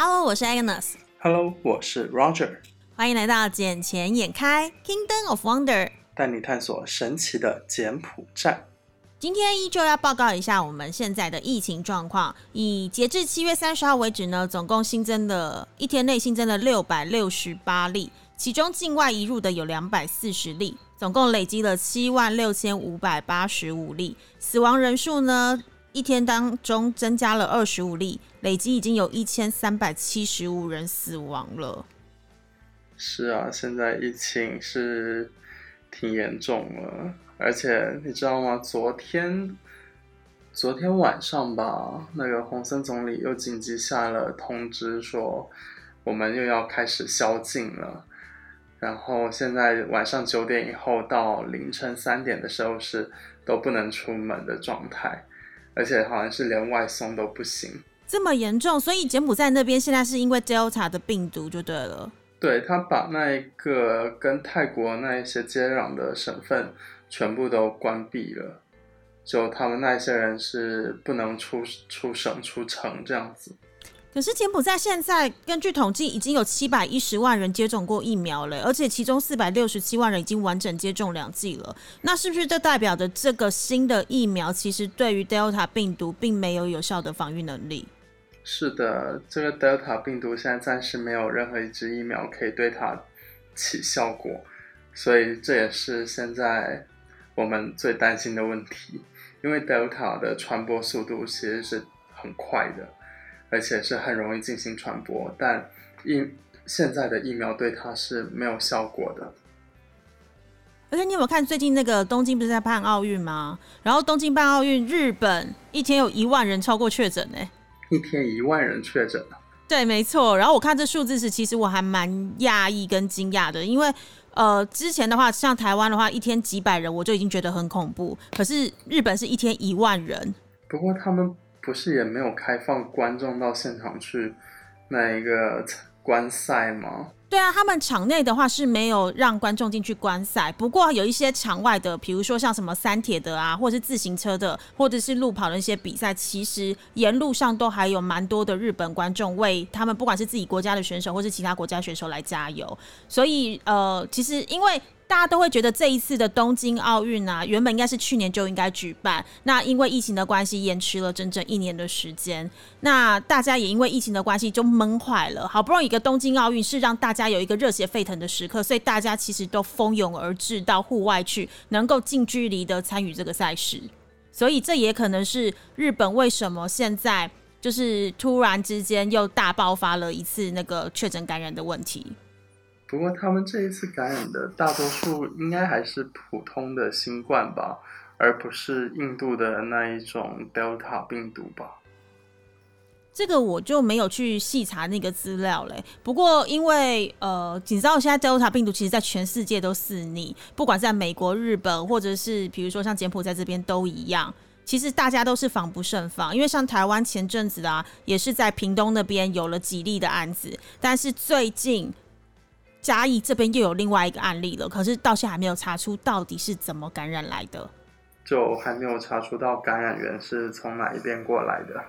Hello，我是 Agnes。Hello，我是 Roger，欢迎来到《眼前眼开 Kingdom of Wonder》。带你探索神奇的柬埔寨。今天依旧要报告一下我们现在的疫情状况。以截至七月三十号为止呢，总共新增的一天内新增了六百六十八例，其中境外移入的有两百四十例，总共累积了七万六千五百八十五例。死亡人数呢，一天当中增加了二十五例，累计已经有一千三百七十五人死亡了。是啊，现在疫情是挺严重了，而且你知道吗？昨天昨天晚上吧，那个洪森总理又紧急下了通知，说我们又要开始宵禁了。然后现在晚上九点以后到凌晨三点的时候是都不能出门的状态，而且好像是连外送都不行。这么严重，所以柬埔寨那边现在是因为 Delta 的病毒就对了。对他把那一个跟泰国那一些接壤的省份全部都关闭了，就他们那一些人是不能出出省出城这样子。可是柬埔寨现在根据统计已经有七百一十万人接种过疫苗了，而且其中四百六十七万人已经完整接种两剂了。那是不是这代表着这个新的疫苗其实对于 Delta 病毒并没有有效的防御能力？是的，这个 Delta 病毒现在暂时没有任何一支疫苗可以对它起效果，所以这也是现在我们最担心的问题。因为 Delta 的传播速度其实是很快的，而且是很容易进行传播，但疫现在的疫苗对它是没有效果的。而且你有没有看最近那个东京不是在办奥运吗？然后东京办奥运，日本一天有一万人超过确诊呢。一天一万人确诊对，没错。然后我看这数字时，其实我还蛮讶异跟惊讶的，因为呃，之前的话，像台湾的话，一天几百人我就已经觉得很恐怖，可是日本是一天一万人。不过他们不是也没有开放观众到现场去那一个观赛吗？对啊，他们场内的话是没有让观众进去观赛，不过有一些场外的，比如说像什么三铁的啊，或者是自行车的，或者是路跑的一些比赛，其实沿路上都还有蛮多的日本观众为他们不管是自己国家的选手，或是其他国家选手来加油。所以呃，其实因为大家都会觉得这一次的东京奥运啊，原本应该是去年就应该举办，那因为疫情的关系延迟了整整一年的时间。那大家也因为疫情的关系就闷坏了，好不容易一个东京奥运是让大家有一个热血沸腾的时刻，所以大家其实都蜂拥而至到户外去，能够近距离的参与这个赛事。所以这也可能是日本为什么现在就是突然之间又大爆发了一次那个确诊感染的问题。不过他们这一次感染的大多数应该还是普通的新冠吧，而不是印度的那一种 Delta 病毒吧。这个我就没有去细查那个资料嘞。不过因为呃，你知道现在 Delta 病毒其实在全世界都肆虐，不管在美国、日本，或者是比如说像柬埔寨这边都一样。其实大家都是防不胜防，因为像台湾前阵子啊，也是在屏东那边有了几例的案子，但是最近嘉义这边又有另外一个案例了，可是到现在还没有查出到底是怎么感染来的，就还没有查出到感染源是从哪一边过来的。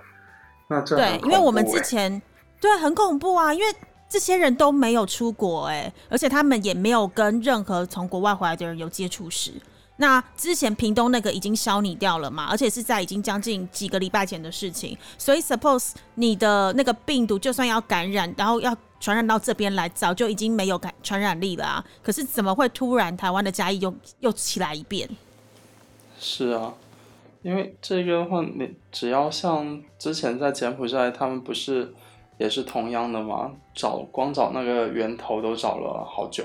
那这对，因为我们之前对很恐怖啊，因为这些人都没有出国哎，而且他们也没有跟任何从国外回来的人有接触史。那之前屏东那个已经消弭掉了嘛，而且是在已经将近几个礼拜前的事情，所以 suppose 你的那个病毒就算要感染，然后要传染到这边来，早就已经没有感传染力了啊。可是怎么会突然台湾的嘉义又又起来一遍？是啊，因为这个的话，你只要像之前在柬埔寨，他们不是也是同样的吗？找光找那个源头都找了好久，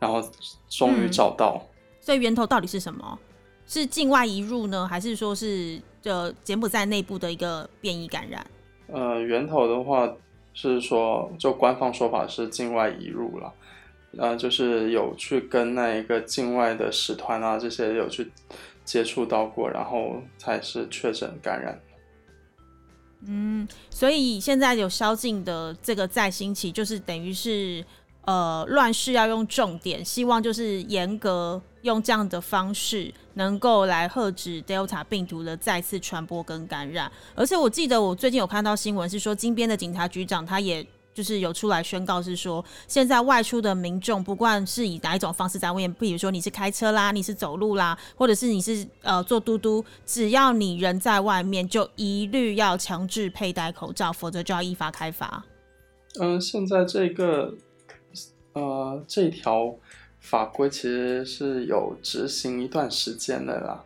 然后终于找到。所以源头到底是什么？是境外移入呢，还是说是呃柬埔寨内部的一个变异感染？呃，源头的话是说，就官方说法是境外移入了，呃，就是有去跟那一个境外的使团啊这些有去接触到过，然后才是确诊感染。嗯，所以现在有宵禁的这个再兴起，就是等于是呃乱世要用重点，希望就是严格用这样的方式，能够来遏制 Delta 病毒的再次传播跟感染。而且我记得我最近有看到新闻是说，金边的警察局长他也就是有出来宣告，是说现在外出的民众，不管是以哪一种方式在外面，比如说你是开车啦，你是走路啦，或者是你是呃坐嘟嘟，只要你人在外面，就一律要强制佩戴口罩，否则就要依法开罚。嗯，现在这个呃这条法规其实是有执行一段时间的啦。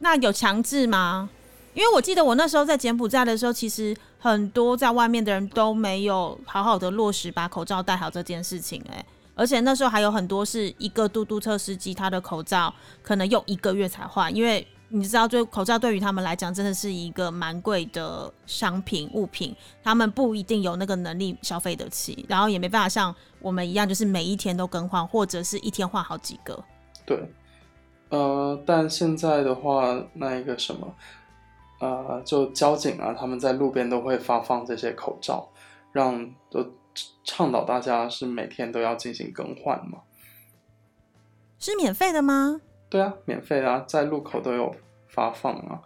那有强制吗？因为我记得我那时候在柬埔寨的时候，其实很多在外面的人都没有好好的落实把口罩戴好这件事情，哎，而且那时候还有很多是一个嘟嘟车司机，他的口罩可能用一个月才换，因为你知道，对口罩对于他们来讲真的是一个蛮贵的商品物品，他们不一定有那个能力消费得起，然后也没办法像我们一样，就是每一天都更换，或者是一天换好几个。对，呃，但现在的话，那一个什么？呃，就交警啊，他们在路边都会发放这些口罩，让都倡导大家是每天都要进行更换嘛。是免费的吗？对啊，免费啊，在路口都有发放啊。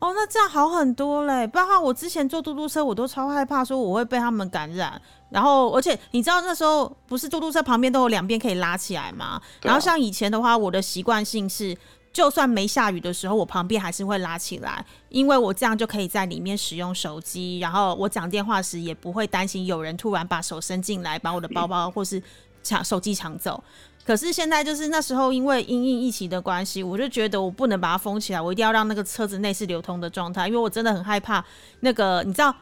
哦，那这样好很多嘞。包括我之前坐嘟嘟车，我都超害怕说我会被他们感染。然后，而且你知道那时候不是嘟嘟车旁边都有两边可以拉起来吗？然后像以前的话，我的习惯性是。就算没下雨的时候，我旁边还是会拉起来，因为我这样就可以在里面使用手机，然后我讲电话时也不会担心有人突然把手伸进来，把我的包包或是抢手机抢走。可是现在就是那时候，因为因应疫情的关系，我就觉得我不能把它封起来，我一定要让那个车子内是流通的状态，因为我真的很害怕那个，你知道。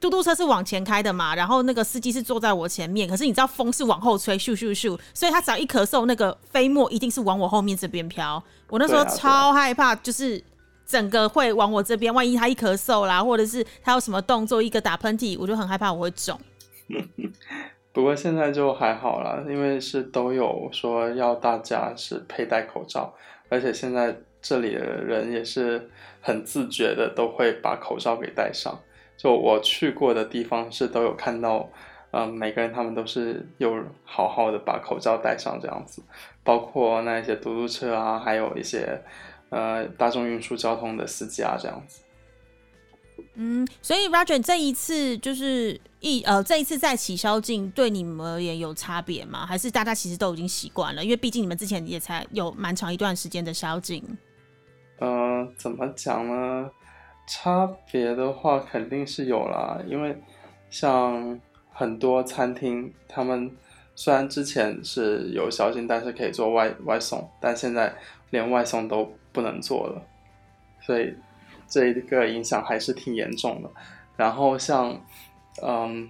嘟嘟车是往前开的嘛，然后那个司机是坐在我前面，可是你知道风是往后吹，咻咻咻，所以他只要一咳嗽，那个飞沫一定是往我后面这边飘。我那时候超害怕，就是整个会往我这边，万一他一咳嗽啦，或者是他有什么动作，一个打喷嚏，我就很害怕我会肿。不过现在就还好了，因为是都有说要大家是佩戴口罩，而且现在这里的人也是很自觉的，都会把口罩给戴上。就我去过的地方是都有看到，嗯，每个人他们都是有好好的把口罩戴上这样子，包括那一些嘟嘟车啊，还有一些呃大众运输交通的司机啊这样子。嗯，所以 Roger 这一次就是一呃这一次在起宵禁对你们而言有差别吗？还是大家其实都已经习惯了？因为毕竟你们之前也才有蛮长一段时间的宵禁。嗯，怎么讲呢？差别的话肯定是有啦，因为像很多餐厅，他们虽然之前是有宵禁，但是可以做外外送，但现在连外送都不能做了，所以这一个影响还是挺严重的。然后像，嗯，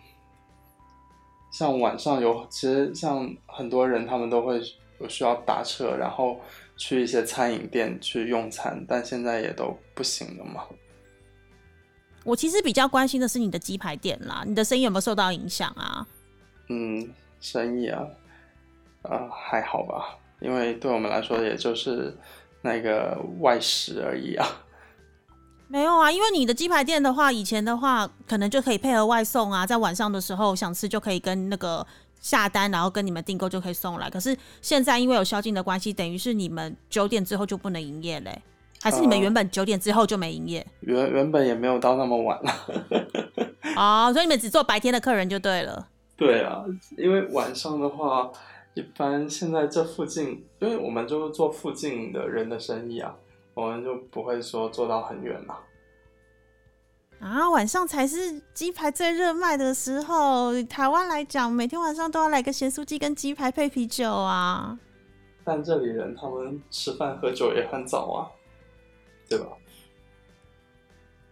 像晚上有，其实像很多人他们都会有需要打车，然后去一些餐饮店去用餐，但现在也都不行了嘛。我其实比较关心的是你的鸡排店啦，你的生意有没有受到影响啊？嗯，生意啊，呃，还好吧，因为对我们来说也就是那个外食而已啊。没有啊，因为你的鸡排店的话，以前的话可能就可以配合外送啊，在晚上的时候想吃就可以跟那个下单，然后跟你们订购就可以送来。可是现在因为有宵禁的关系，等于是你们九点之后就不能营业嘞。还是你们原本九点之后就没营业？原原本也没有到那么晚了。哦，所以你们只做白天的客人就对了。对啊，因为晚上的话，一般现在这附近，因为我们就是做附近的人的生意啊，我们就不会说做到很远嘛。啊，晚上才是鸡排最热卖的时候。台湾来讲，每天晚上都要来个咸酥鸡跟鸡排配啤酒啊。但这里人他们吃饭喝酒也很早啊。对吧？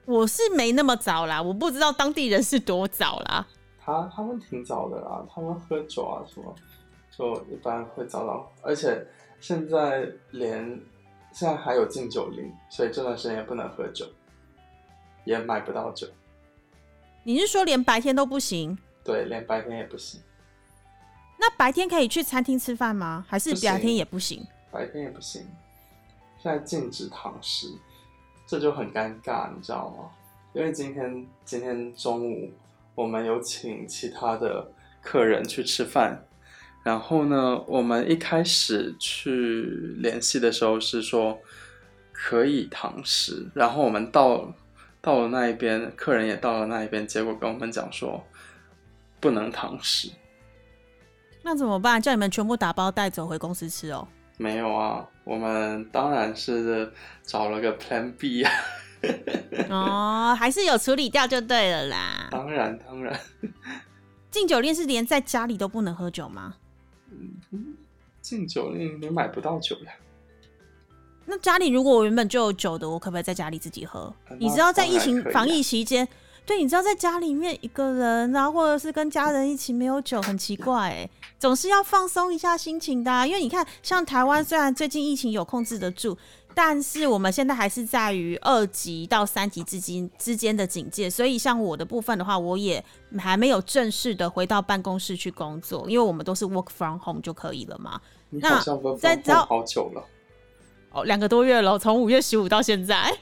我是没那么早啦，我不知道当地人是多早啦。他他们挺早的啦，他们喝酒啊什么，就一般会早早。而且现在连现在还有禁酒令，所以这段时间也不能喝酒，也买不到酒。你是说连白天都不行？对，连白天也不行。那白天可以去餐厅吃饭吗？还是白天也不行？白天也不行。现在禁止堂食。这就很尴尬，你知道吗？因为今天今天中午我们有请其他的客人去吃饭，然后呢，我们一开始去联系的时候是说可以堂食，然后我们到到了那一边，客人也到了那一边，结果跟我们讲说不能堂食。那怎么办？叫你们全部打包带走回公司吃哦？没有啊，我们当然是找了个 Plan B 啊。哦，还是有处理掉就对了啦。当然当然，进酒店是连在家里都不能喝酒吗？进酒令你买不到酒呀。那家里如果我原本就有酒的，我可不可以在家里自己喝？你知道在疫情防疫期间，对，你知道在家里面一个人啊，或者是跟家人一起没有酒，很奇怪哎，总是要放松一下心情的。因为你看，像台湾虽然最近疫情有控制得住，但是我们现在还是在于二级到三级之间之间的警戒，所以像我的部分的话，我也还没有正式的回到办公室去工作，因为我们都是 work from home 就可以了嘛。那在找好久了。哦，两个多月了，从五月十五到现在。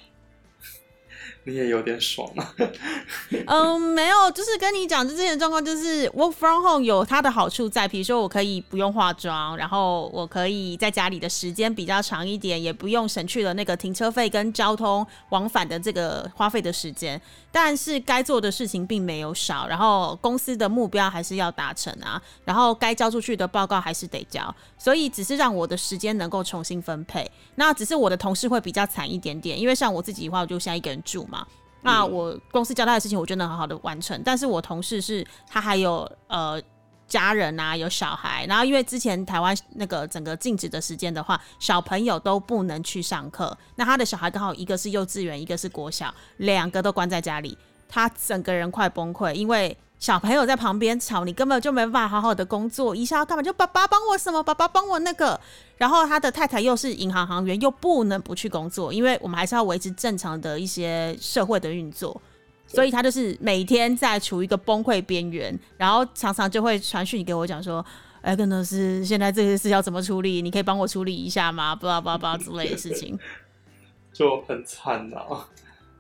你也有点爽啊。嗯，没有，就是跟你讲，就之前状况，就是 work from home 有它的好处在，比如说我可以不用化妆，然后我可以在家里的时间比较长一点，也不用省去了那个停车费跟交通往返的这个花费的时间。但是该做的事情并没有少，然后公司的目标还是要达成啊，然后该交出去的报告还是得交，所以只是让我的时间能够重新分配。那只是我的同事会比较惨一点点，因为像我自己的话，我就现在一个人住嘛。那我公司交代的事情，我就能好好的完成。但是我同事是他还有呃家人啊，有小孩。然后因为之前台湾那个整个禁止的时间的话，小朋友都不能去上课。那他的小孩刚好一个是幼稚园，一个是国小，两个都关在家里，他整个人快崩溃，因为。小朋友在旁边吵，你根本就没办法好好的工作。一下要干嘛？就爸爸帮我什么？爸爸帮我那个。然后他的太太又是银行行员，又不能不去工作，因为我们还是要维持正常的一些社会的运作。所以他就是每天在处于一个崩溃边缘，然后常常就会传讯给我讲说：“哎，跟老师，现在这些事要怎么处理？你可以帮我处理一下吗？”巴拉巴拉之类的事情，就很惨啊。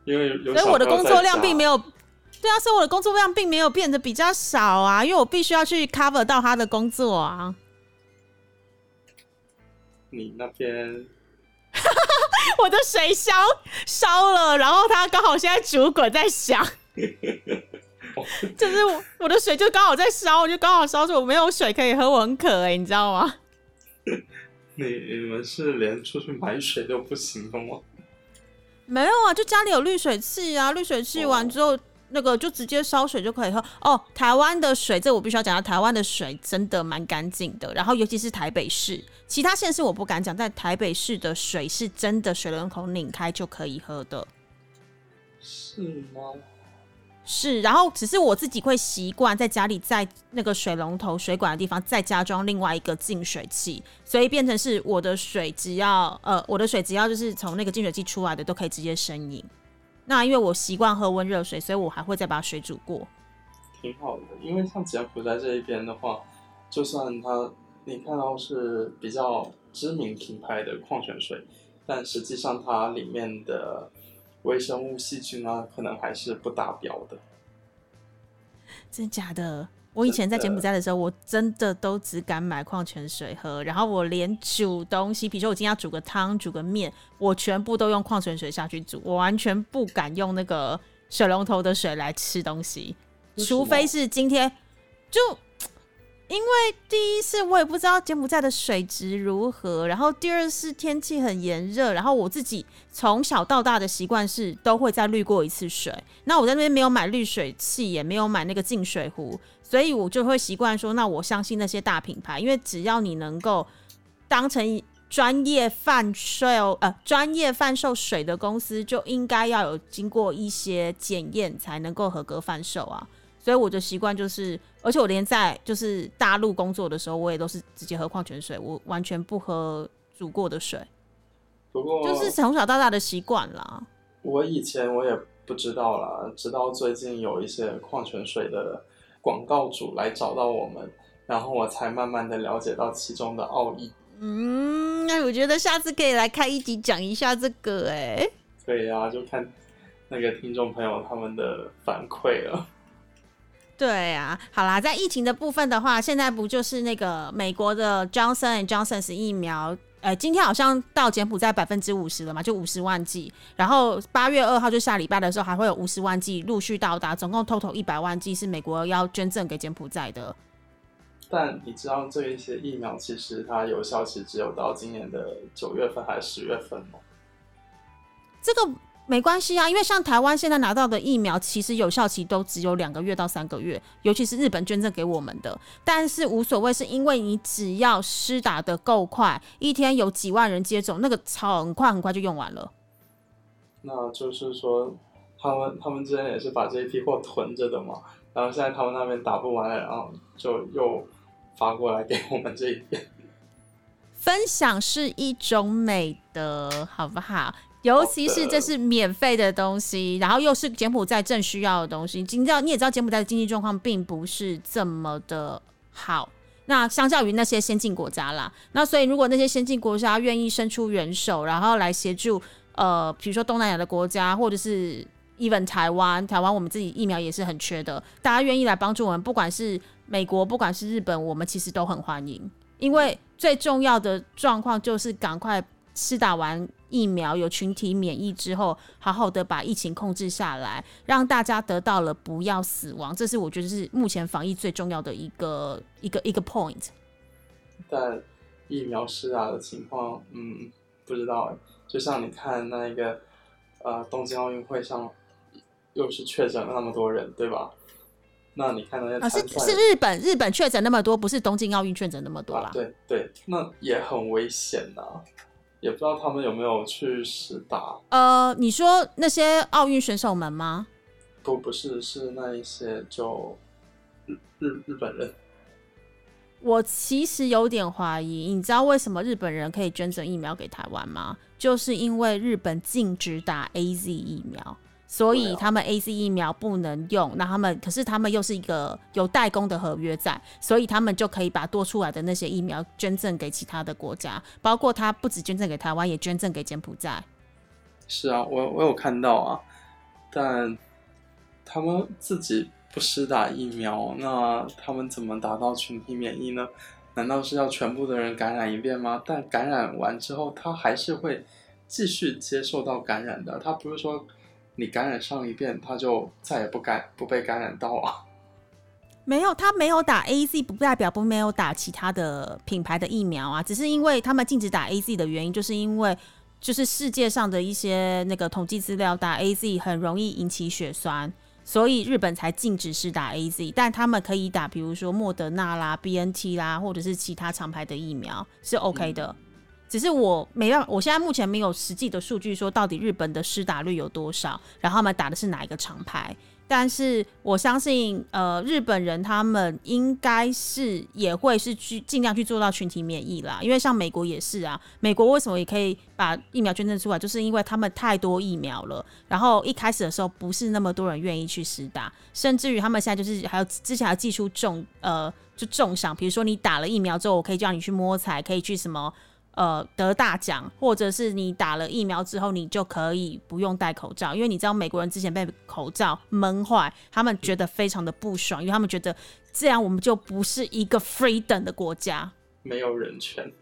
因为所以我的工作量并没有。对啊，所以我的工作量并没有变得比较少啊，因为我必须要去 cover 到他的工作啊。你那边，我的水箱烧了，然后它刚好现在煮滚在响，就是我的水就刚好在烧，我就刚好烧出我没有水可以喝，我很渴哎，你知道吗？你你们是连出去买水都不行的吗？没有啊，就家里有滤水器啊，滤水器完之后。那个就直接烧水就可以喝哦。台湾的水，这我必须要讲到，台湾的水真的蛮干净的。然后尤其是台北市，其他县市我不敢讲，在台北市的水是真的水龙头拧开就可以喝的。是吗？是。然后只是我自己会习惯在家里在那个水龙头水管的地方再加装另外一个净水器，所以变成是我的水只要呃我的水只要就是从那个净水器出来的都可以直接生饮。那因为我习惯喝温热水，所以我还会再把水煮过。挺好的，因为像柬埔寨这一边的话，就算它你看到是比较知名品牌的矿泉水，但实际上它里面的微生物细菌啊，可能还是不达标的。真假的？我以前在柬埔寨的时候，我真的都只敢买矿泉水喝，然后我连煮东西，比如说我今天要煮个汤、煮个面，我全部都用矿泉水下去煮，我完全不敢用那个水龙头的水来吃东西，除非是今天就。因为第一是我也不知道柬埔寨的水质如何，然后第二是天气很炎热，然后我自己从小到大的习惯是都会再滤过一次水。那我在那边没有买滤水器，也没有买那个净水壶，所以我就会习惯说，那我相信那些大品牌，因为只要你能够当成专业贩售呃专业贩售水的公司，就应该要有经过一些检验才能够合格贩售啊。所以我的习惯就是，而且我连在就是大陆工作的时候，我也都是直接喝矿泉水，我完全不喝煮过的水。不过就是从小到大的习惯啦。我以前我也不知道啦，直到最近有一些矿泉水的广告主来找到我们，然后我才慢慢的了解到其中的奥义。嗯，那我觉得下次可以来开一集讲一下这个，哎。对呀，就看那个听众朋友他们的反馈了。对啊，好啦，在疫情的部分的话，现在不就是那个美国的 Johnson and Johnson 疫苗呃，今天好像到柬埔寨百分之五十了嘛，就五十万剂。然后八月二号就下礼拜的时候，还会有五十万剂陆续到达，总共 total 一百万剂是美国要捐赠给柬埔寨的。但你知道这一些疫苗其实它有效期只有到今年的九月份还是十月份吗？这个。没关系啊，因为像台湾现在拿到的疫苗，其实有效期都只有两个月到三个月，尤其是日本捐赠给我们的。但是无所谓，是因为你只要施打的够快，一天有几万人接种，那个超很快很快就用完了。那就是说，他们他们之前也是把这一批货囤着的嘛，然后现在他们那边打不完了，然后就又发过来给我们这一边。分享是一种美德，好不好？尤其是这是免费的东西，然后又是柬埔寨正需要的东西。你知道，你也知道柬埔寨的经济状况并不是这么的好。那相较于那些先进国家啦，那所以如果那些先进国家愿意伸出援手，然后来协助，呃，比如说东南亚的国家，或者是 even 台湾，台湾我们自己疫苗也是很缺的，大家愿意来帮助我们，不管是美国，不管是日本，我们其实都很欢迎。因为最重要的状况就是赶快施打完。疫苗有群体免疫之后，好好的把疫情控制下来，让大家得到了不要死亡，这是我觉得是目前防疫最重要的一个一个一个 point。但疫苗施打的情况，嗯，不知道。就像你看那个呃东京奥运会上，又是确诊了那么多人，对吧？那你看那些啊是是日本日本确诊那么多，不是东京奥运确诊那么多啦。对对，那也很危险呐。也不知道他们有没有去实打。呃，你说那些奥运选手们吗？不，不是，是那一些就日日日本人。我其实有点怀疑，你知道为什么日本人可以捐赠疫苗给台湾吗？就是因为日本禁止打 A Z 疫苗。所以他们 A C 疫苗不能用，那他们可是他们又是一个有代工的合约在，所以他们就可以把多出来的那些疫苗捐赠给其他的国家，包括他不止捐赠给台湾，也捐赠给柬埔寨。是啊，我我有看到啊，但他们自己不施打疫苗，那他们怎么达到群体免疫呢？难道是要全部的人感染一遍吗？但感染完之后，他还是会继续接受到感染的，他不是说。你感染上一遍，他就再也不感不被感染到啊？没有，他没有打 A Z，不代表不没有打其他的品牌的疫苗啊。只是因为他们禁止打 A Z 的原因，就是因为就是世界上的一些那个统计资料，打 A Z 很容易引起血栓，所以日本才禁止是打 A Z。但他们可以打，比如说莫德纳啦、B N T 啦，或者是其他厂牌的疫苗是 O K 的。只是我没办法，我现在目前没有实际的数据说到底日本的施打率有多少，然后他们打的是哪一个厂牌。但是我相信，呃，日本人他们应该是也会是去尽量去做到群体免疫啦。因为像美国也是啊，美国为什么也可以把疫苗捐赠出来，就是因为他们太多疫苗了。然后一开始的时候不是那么多人愿意去施打，甚至于他们现在就是还有之前还寄出重呃就重赏，比如说你打了疫苗之后，我可以叫你去摸彩，可以去什么。呃，得大奖，或者是你打了疫苗之后，你就可以不用戴口罩，因为你知道美国人之前被口罩闷坏，他们觉得非常的不爽，因为他们觉得这样我们就不是一个 free 等的国家，没有人权。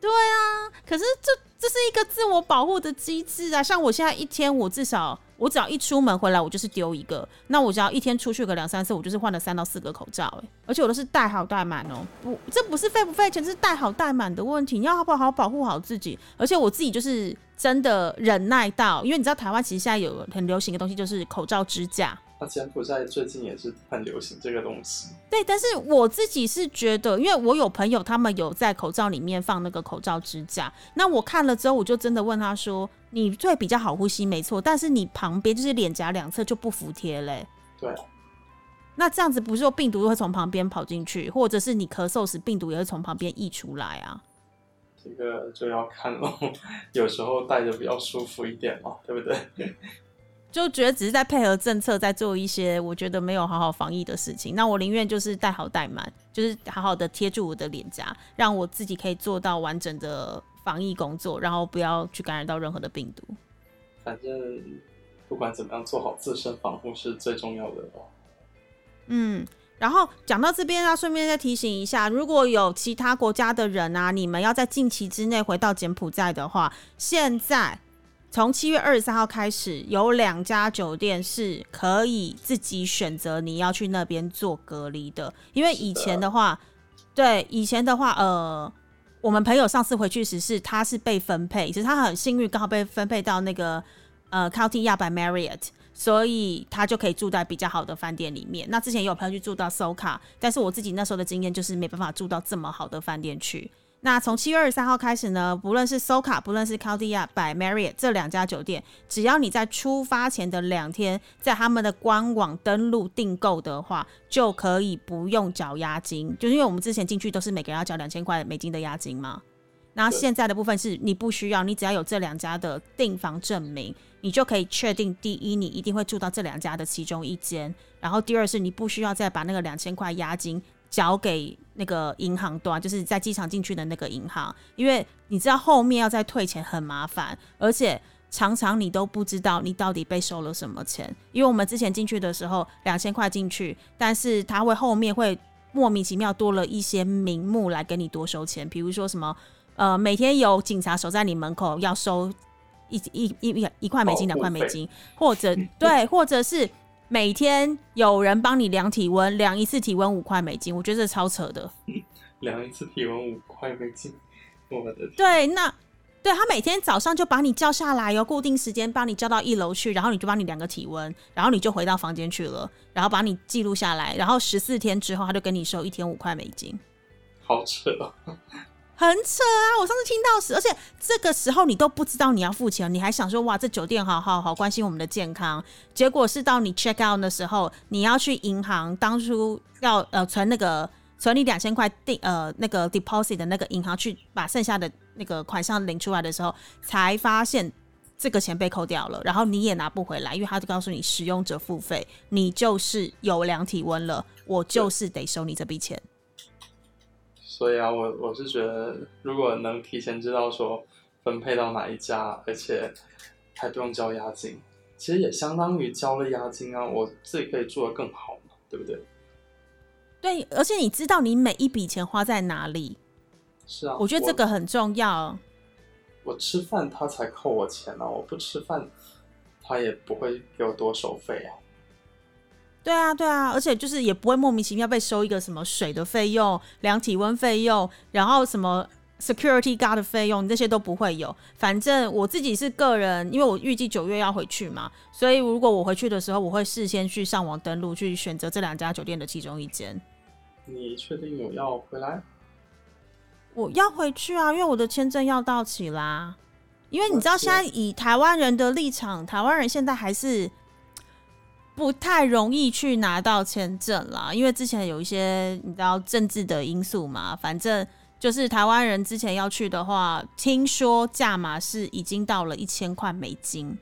对啊，可是这这是一个自我保护的机制啊，像我现在一天，我至少。我只要一出门回来，我就是丢一个。那我只要一天出去个两三次，我就是换了三到四个口罩。哎，而且我都是戴好戴满哦。不，这不是费不费钱，是戴好戴满的问题。你要好不好保护好自己？而且我自己就是真的忍耐到，因为你知道台湾其实现在有很流行的东西，就是口罩支架。那柬埔寨最近也是很流行这个东西。对，但是我自己是觉得，因为我有朋友他们有在口罩里面放那个口罩支架，那我看了之后，我就真的问他说：“你最比较好呼吸，没错，但是你旁边就是脸颊两侧就不服帖嘞。”对。那这样子不是说病毒会从旁边跑进去，或者是你咳嗽时病毒也会从旁边溢出来啊？这个就要看喽，有时候戴着比较舒服一点嘛，对不对？就觉得只是在配合政策，在做一些我觉得没有好好防疫的事情。那我宁愿就是带好带满，就是好好的贴住我的脸颊，让我自己可以做到完整的防疫工作，然后不要去感染到任何的病毒。反正不管怎么样，做好自身防护是最重要的。嗯，然后讲到这边要顺便再提醒一下，如果有其他国家的人啊，你们要在近期之内回到柬埔寨的话，现在从七月二十三号开始，有两家酒店是可以自己选择你要去那边做隔离的。因为以前的话，对以前的话，呃，我们朋友上次回去时是他是被分配，其实他很幸运，刚好被分配到那个呃 County 亚白 Marriott。所以他就可以住在比较好的饭店里面。那之前也有朋友去住到 Soka，但是我自己那时候的经验就是没办法住到这么好的饭店去。那从七月二十三号开始呢，不论是 Soka，不论是 c a l d i a by Marriott 这两家酒店，只要你在出发前的两天在他们的官网登录订购的话，就可以不用缴押金。就是因为我们之前进去都是每个人要交两千块美金的押金嘛。那现在的部分是你不需要，你只要有这两家的订房证明。你就可以确定，第一，你一定会住到这两家的其中一间；然后第二是，你不需要再把那个两千块押金交给那个银行端，就是在机场进去的那个银行，因为你知道后面要再退钱很麻烦，而且常常你都不知道你到底被收了什么钱。因为我们之前进去的时候，两千块进去，但是他会后面会莫名其妙多了一些名目来给你多收钱，比如说什么呃，每天有警察守在你门口要收。一一一一块美金，两块美金，或者对，或者是每天有人帮你量体温，量一次体温五块美金，我觉得这超扯的。量一次体温五块美金，我的天！对，那对他每天早上就把你叫下来哟，固定时间帮你叫到一楼去，然后你就帮你量个体温，然后你就回到房间去了，然后把你记录下来，然后十四天之后他就跟你收一天五块美金，好扯。很扯啊！我上次听到时，而且这个时候你都不知道你要付钱，你还想说哇，这酒店好好好关心我们的健康。结果是到你 check out 的时候，你要去银行，当初要呃存那个存你两千块定呃那个 deposit 的那个银行去把剩下的那个款项领出来的时候，才发现这个钱被扣掉了，然后你也拿不回来，因为他就告诉你使用者付费，你就是有量体温了，我就是得收你这笔钱。所以啊，我我是觉得，如果能提前知道说分配到哪一家，而且还不用交押金，其实也相当于交了押金啊，我自己可以做的更好嘛，对不对？对，而且你知道你每一笔钱花在哪里？是啊，我觉得这个很重要。我吃饭他才扣我钱呢，我不吃饭他也不会给我多收费啊。对啊，对啊，而且就是也不会莫名其妙被收一个什么水的费用、量体温费用，然后什么 security guard 的费用，这些都不会有。反正我自己是个人，因为我预计九月要回去嘛，所以如果我回去的时候，我会事先去上网登录，去选择这两家酒店的其中一间。你确定我要回来？我要回去啊，因为我的签证要到期啦。因为你知道，现在以台湾人的立场，台湾人现在还是。不太容易去拿到签证啦，因为之前有一些你知道政治的因素嘛。反正就是台湾人之前要去的话，听说价码是已经到了一千块美金，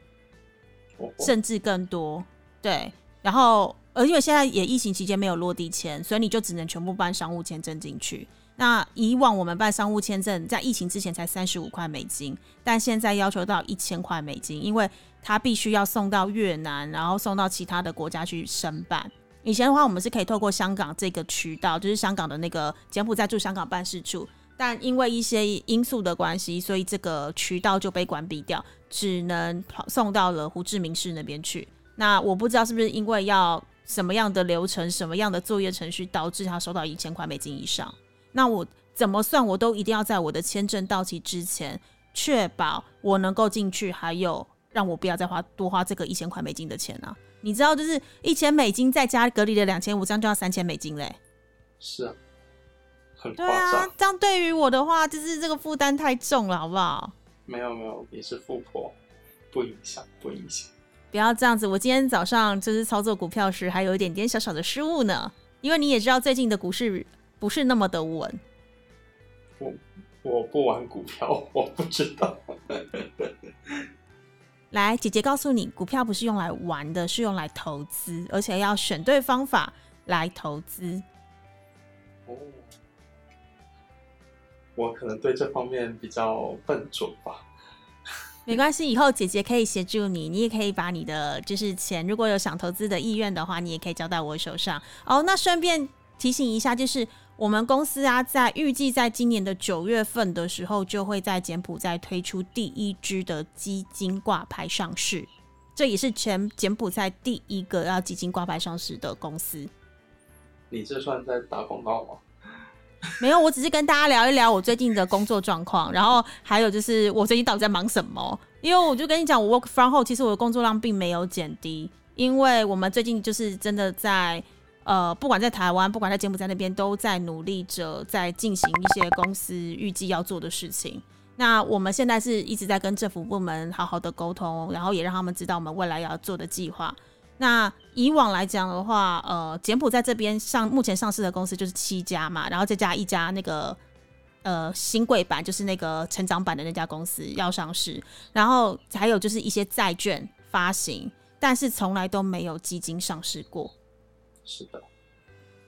甚至更多。对，然后呃，因为现在也疫情期间没有落地签，所以你就只能全部办商务签证进去。那以往我们办商务签证在疫情之前才三十五块美金，但现在要求到一千块美金，因为它必须要送到越南，然后送到其他的国家去申办。以前的话，我们是可以透过香港这个渠道，就是香港的那个柬埔寨驻香港办事处，但因为一些因素的关系，所以这个渠道就被关闭掉，只能送到了胡志明市那边去。那我不知道是不是因为要什么样的流程、什么样的作业程序，导致他收到一千块美金以上。那我怎么算，我都一定要在我的签证到期之前，确保我能够进去，还有让我不要再花多花这个一千块美金的钱啊！你知道，就是一千美金再加隔离的两千五，这样就要三千美金嘞。是啊，很对啊，这样对于我的话，就是这个负担太重了，好不好？没有没有，你是富婆，不影响，不影响。不要这样子，我今天早上就是操作股票时，还有一点点小小的失误呢。因为你也知道，最近的股市。不是那么的稳。我我不玩股票，我不知道。来，姐姐告诉你，股票不是用来玩的，是用来投资，而且要选对方法来投资。哦，我可能对这方面比较笨拙吧。没关系，以后姐姐可以协助你，你也可以把你的就是钱，如果有想投资的意愿的话，你也可以交到我手上。哦，那顺便提醒一下，就是我们公司啊，在预计在今年的九月份的时候，就会在柬埔寨推出第一支的基金挂牌上市，这也是全柬埔寨第一个要基金挂牌上市的公司。你这算在打广告吗？没有，我只是跟大家聊一聊我最近的工作状况，然后还有就是我最近到底在忙什么。因为我就跟你讲，我 work from home，其实我的工作量并没有减低，因为我们最近就是真的在呃，不管在台湾，不管在柬埔寨那边，都在努力着在进行一些公司预计要做的事情。那我们现在是一直在跟政府部门好好的沟通，然后也让他们知道我们未来要做的计划。那以往来讲的话，呃，柬埔寨这边上目前上市的公司就是七家嘛，然后再加一家那个呃新贵版，就是那个成长版的那家公司要上市，然后还有就是一些债券发行，但是从来都没有基金上市过。是的，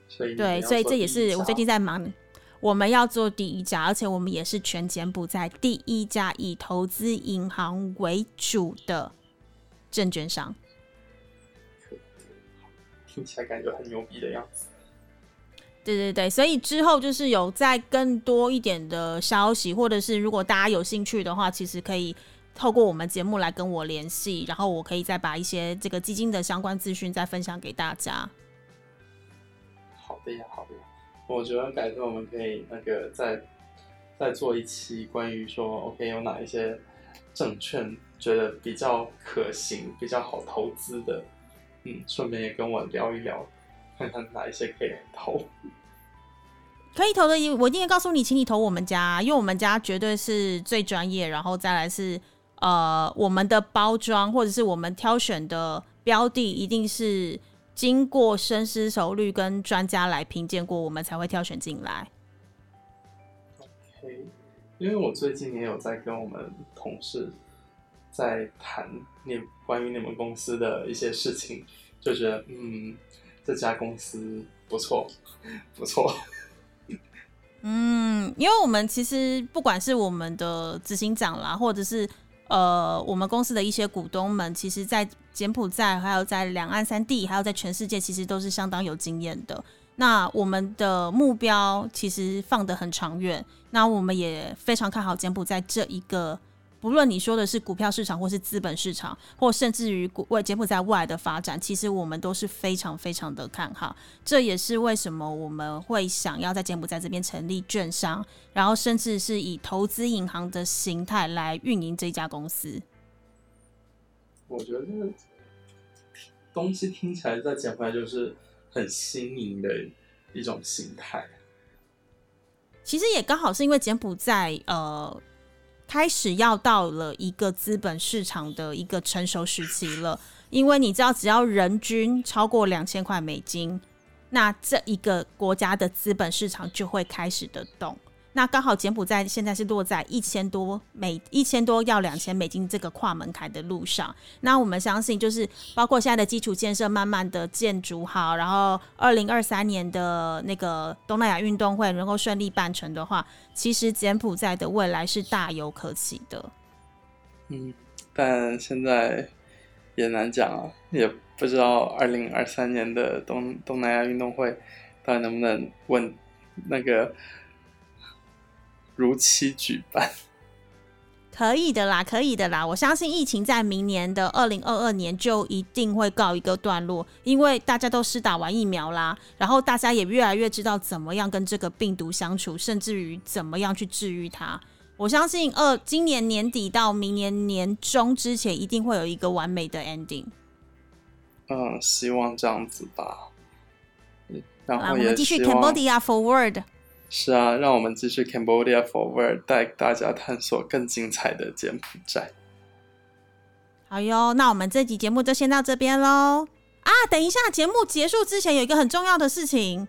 所以对，所以这也是我最近在忙，我们要做第一家，而且我们也是全柬埔寨第一家以投资银行为主的证券商。听起来感觉很牛逼的样子。对对对，所以之后就是有再更多一点的消息，或者是如果大家有兴趣的话，其实可以透过我们节目来跟我联系，然后我可以再把一些这个基金的相关资讯再分享给大家。好的呀，好，我觉得改天我们可以那个再再做一期关于说，OK 有哪一些证券觉得比较可行、比较好投资的。嗯，顺便也跟我聊一聊，看看哪一些可以投。可以投的，我一定会告诉你，请你投我们家，因为我们家绝对是最专业。然后再来是呃，我们的包装或者是我们挑选的标的，一定是经过深思熟虑跟专家来评鉴过，我们才会挑选进来。OK，因为我最近也有在跟我们同事。在谈你关于你们公司的一些事情，就觉得嗯，这家公司不错，不错。嗯，因为我们其实不管是我们的执行长啦，或者是呃我们公司的一些股东们，其实，在柬埔寨，还有在两岸三地，还有在全世界，其实都是相当有经验的。那我们的目标其实放得很长远，那我们也非常看好柬埔寨这一个。不论你说的是股票市场，或是资本市场，或甚至于为柬埔寨未来的发展，其实我们都是非常非常的看好。这也是为什么我们会想要在柬埔寨这边成立券商，然后甚至是以投资银行的形态来运营这家公司。我觉得东西听起来在柬埔寨就是很新颖的一种形态。其实也刚好是因为柬埔寨，呃。开始要到了一个资本市场的一个成熟时期了，因为你知道，只要人均超过两千块美金，那这一个国家的资本市场就会开始的动。那刚好柬埔寨现在是落在一千多美一千多要两千美金这个跨门槛的路上。那我们相信，就是包括现在的基础建设慢慢的建筑好，然后二零二三年的那个东南亚运动会能够顺利办成的话，其实柬埔寨的未来是大有可期的。嗯，但现在也难讲啊，也不知道二零二三年的东东南亚运动会到底能不能问那个。如期举办，可以的啦，可以的啦。我相信疫情在明年的二零二二年就一定会告一个段落，因为大家都是打完疫苗啦，然后大家也越来越知道怎么样跟这个病毒相处，甚至于怎么样去治愈它。我相信二今年年底到明年年中之前，一定会有一个完美的 ending。嗯，希望这样子吧。嗯，然后我们继续 Cambodia forward。是啊，让我们继续 Cambodia Forward，带大家探索更精彩的柬埔寨。好哟，那我们这集节目就先到这边喽。啊，等一下，节目结束之前有一个很重要的事情。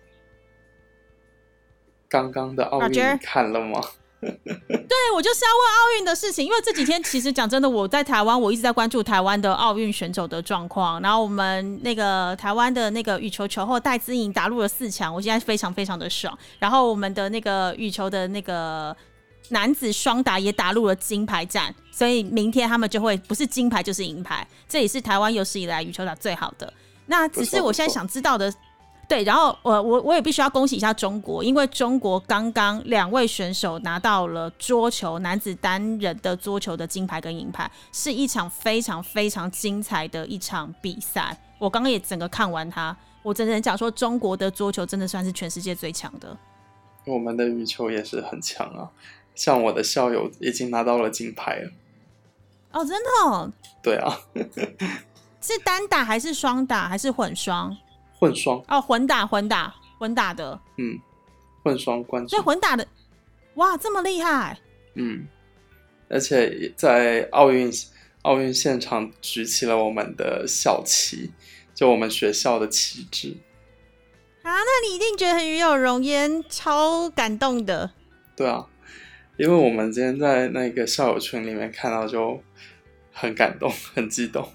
刚刚的奥运看了吗？对，我就是要问奥运的事情，因为这几天其实讲真的，我在台湾，我一直在关注台湾的奥运选手的状况。然后我们那个台湾的那个羽球球后戴资颖打入了四强，我现在非常非常的爽。然后我们的那个羽球的那个男子双打也打入了金牌战，所以明天他们就会不是金牌就是银牌，这也是台湾有史以来羽球打最好的。那只是我现在想知道的，对，然后我我我也必须要恭喜一下中国，因为中国刚刚两位选手拿到了桌球男子单人的桌球的金牌跟银牌，是一场非常非常精彩的一场比赛。我刚刚也整个看完它，我真的讲说中国的桌球真的算是全世界最强的。我们的羽球也是很强啊，像我的校友已经拿到了金牌了。哦，真的？哦？对啊。是单打还是双打还是混双？混双哦，混打混打混打的。嗯，混双冠军。所以混打的，哇，这么厉害！嗯，而且在奥运奥运现场举起了我们的校旗，就我们学校的旗帜。啊，那你一定觉得很与有容焉，超感动的。对啊，因为我们今天在那个校友群里面看到，就很感动，很激动。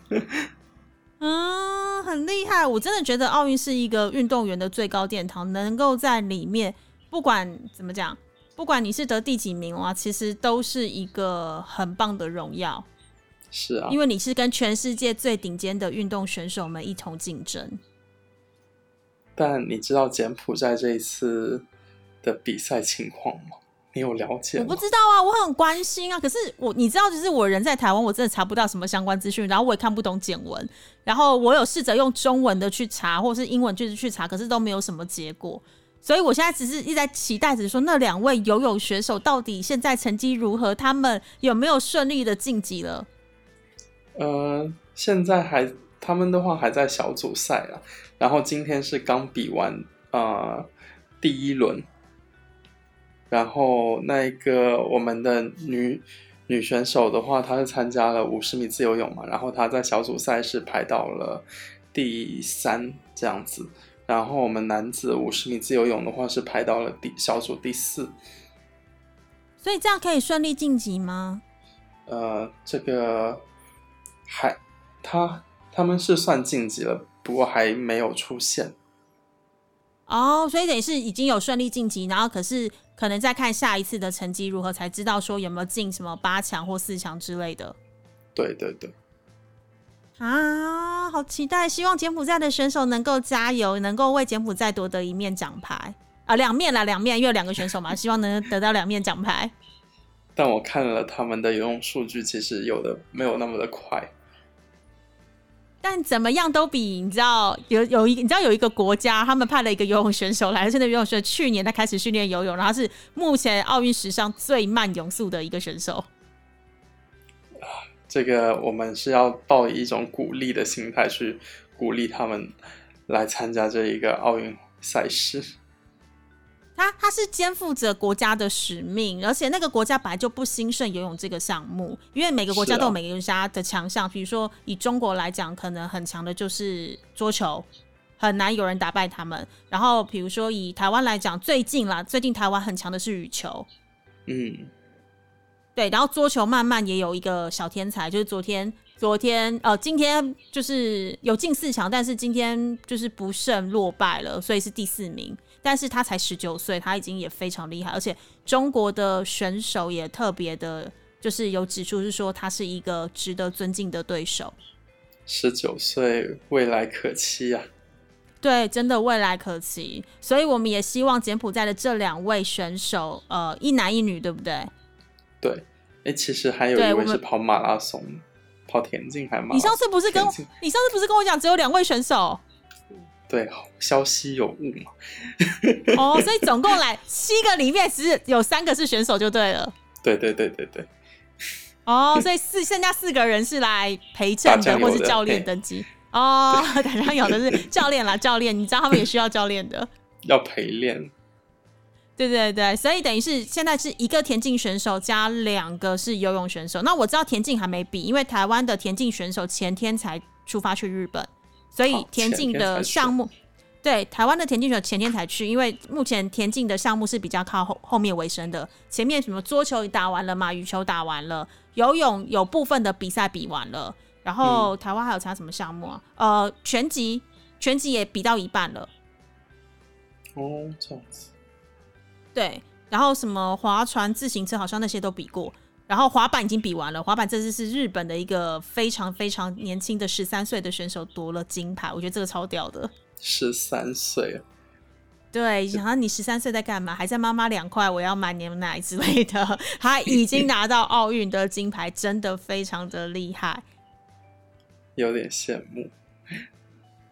嗯，很厉害。我真的觉得奥运是一个运动员的最高殿堂，能够在里面，不管怎么讲，不管你是得第几名啊，其实都是一个很棒的荣耀。是啊，因为你是跟全世界最顶尖的运动选手们一同竞争。但你知道柬埔寨这一次的比赛情况吗？你有了解？我不知道啊，我很关心啊。可是我你知道，就是我人在台湾，我真的查不到什么相关资讯，然后我也看不懂简文，然后我有试着用中文的去查，或者是英文句子去查，可是都没有什么结果。所以我现在只是一直在期待着说，那两位游泳选手到底现在成绩如何？他们有没有顺利的晋级了？呃，现在还他们的话还在小组赛啊，然后今天是刚比完啊第一轮。然后那一个我们的女女选手的话，她是参加了五十米自由泳嘛，然后她在小组赛是排到了第三这样子。然后我们男子五十米自由泳的话是排到了第小组第四。所以这样可以顺利晋级吗？呃，这个还他他们是算晋级了，不过还没有出现。哦，所以等于是已经有顺利晋级，然后可是。可能再看下一次的成绩如何，才知道说有没有进什么八强或四强之类的。对对对，啊，好期待！希望柬埔寨的选手能够加油，能够为柬埔寨夺得一面奖牌啊，两面啦，两面，因为两个选手嘛，希望能得到两面奖牌。但我看了他们的游泳数据，其实有的没有那么的快。但怎么样都比你知道有有一你知道有一个国家，他们派了一个游泳选手来，现在游泳选手去年他开始训练游泳，然后是目前奥运史上最慢泳速的一个选手。这个我们是要抱以一种鼓励的心态去鼓励他们来参加这一个奥运赛事。他他是肩负着国家的使命，而且那个国家本来就不兴盛游泳这个项目，因为每个国家都有每个国家的强项。比如说以中国来讲，可能很强的就是桌球，很难有人打败他们。然后比如说以台湾来讲，最近啦，最近台湾很强的是羽球，嗯，对。然后桌球慢慢也有一个小天才，就是昨天昨天呃，今天就是有进四强，但是今天就是不胜落败了，所以是第四名。但是他才十九岁，他已经也非常厉害，而且中国的选手也特别的，就是有指出是说他是一个值得尊敬的对手。十九岁，未来可期呀！对，真的未来可期。所以我们也希望柬埔寨的这两位选手，呃，一男一女，对不对？对，哎，其实还有一位是跑马拉松、跑田径，还蛮。你上次不是跟你上次不是跟我讲只有两位选手？对，消息有误嘛？哦，所以总共来七个里面，只有三个是选手就对了。对对对对对。哦，所以四剩下四个人是来陪衬的，或是教练登机。哦，打酱油的是教练啦，教练，你知道他们也需要教练的，要陪练。对对对，所以等于是现在是一个田径选手加两个是游泳选手。那我知道田径还没比，因为台湾的田径选手前天才出发去日本。所以田径的项目，对台湾的田径选手前天才去，因为目前田径的项目是比较靠后后面为生的。前面什么桌球打完了嘛，羽球打完了，游泳有部分的比赛比完了，然后台湾还有其他什么项目啊？呃，拳击，拳击也比到一半了。哦，这样子。对，然后什么划船、自行车，好像那些都比过。然后滑板已经比完了，滑板这次是日本的一个非常非常年轻的十三岁的选手夺了金牌，我觉得这个超屌的。十三岁，对，然后你十三岁在干嘛？还在妈妈两块，我要买牛奶之类的。他已经拿到奥运的金牌，真的非常的厉害，有点羡慕。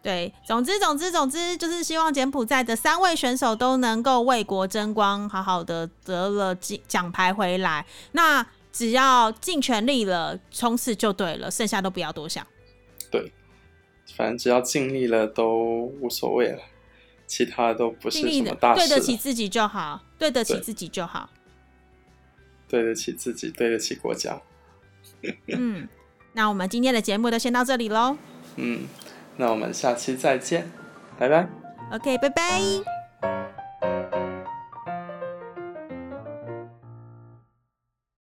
对，总之总之总之，就是希望柬埔寨的三位选手都能够为国争光，好好的得了金奖牌回来。那只要尽全力了，冲刺就对了，剩下都不要多想。对，反正只要尽力了都无所谓了，其他的都不是什么大事。对得起自己就好，对得起自己就好，对得起自己，对得起国家。嗯，那我们今天的节目就先到这里喽。嗯。那我们下期再见，拜拜。OK，拜拜。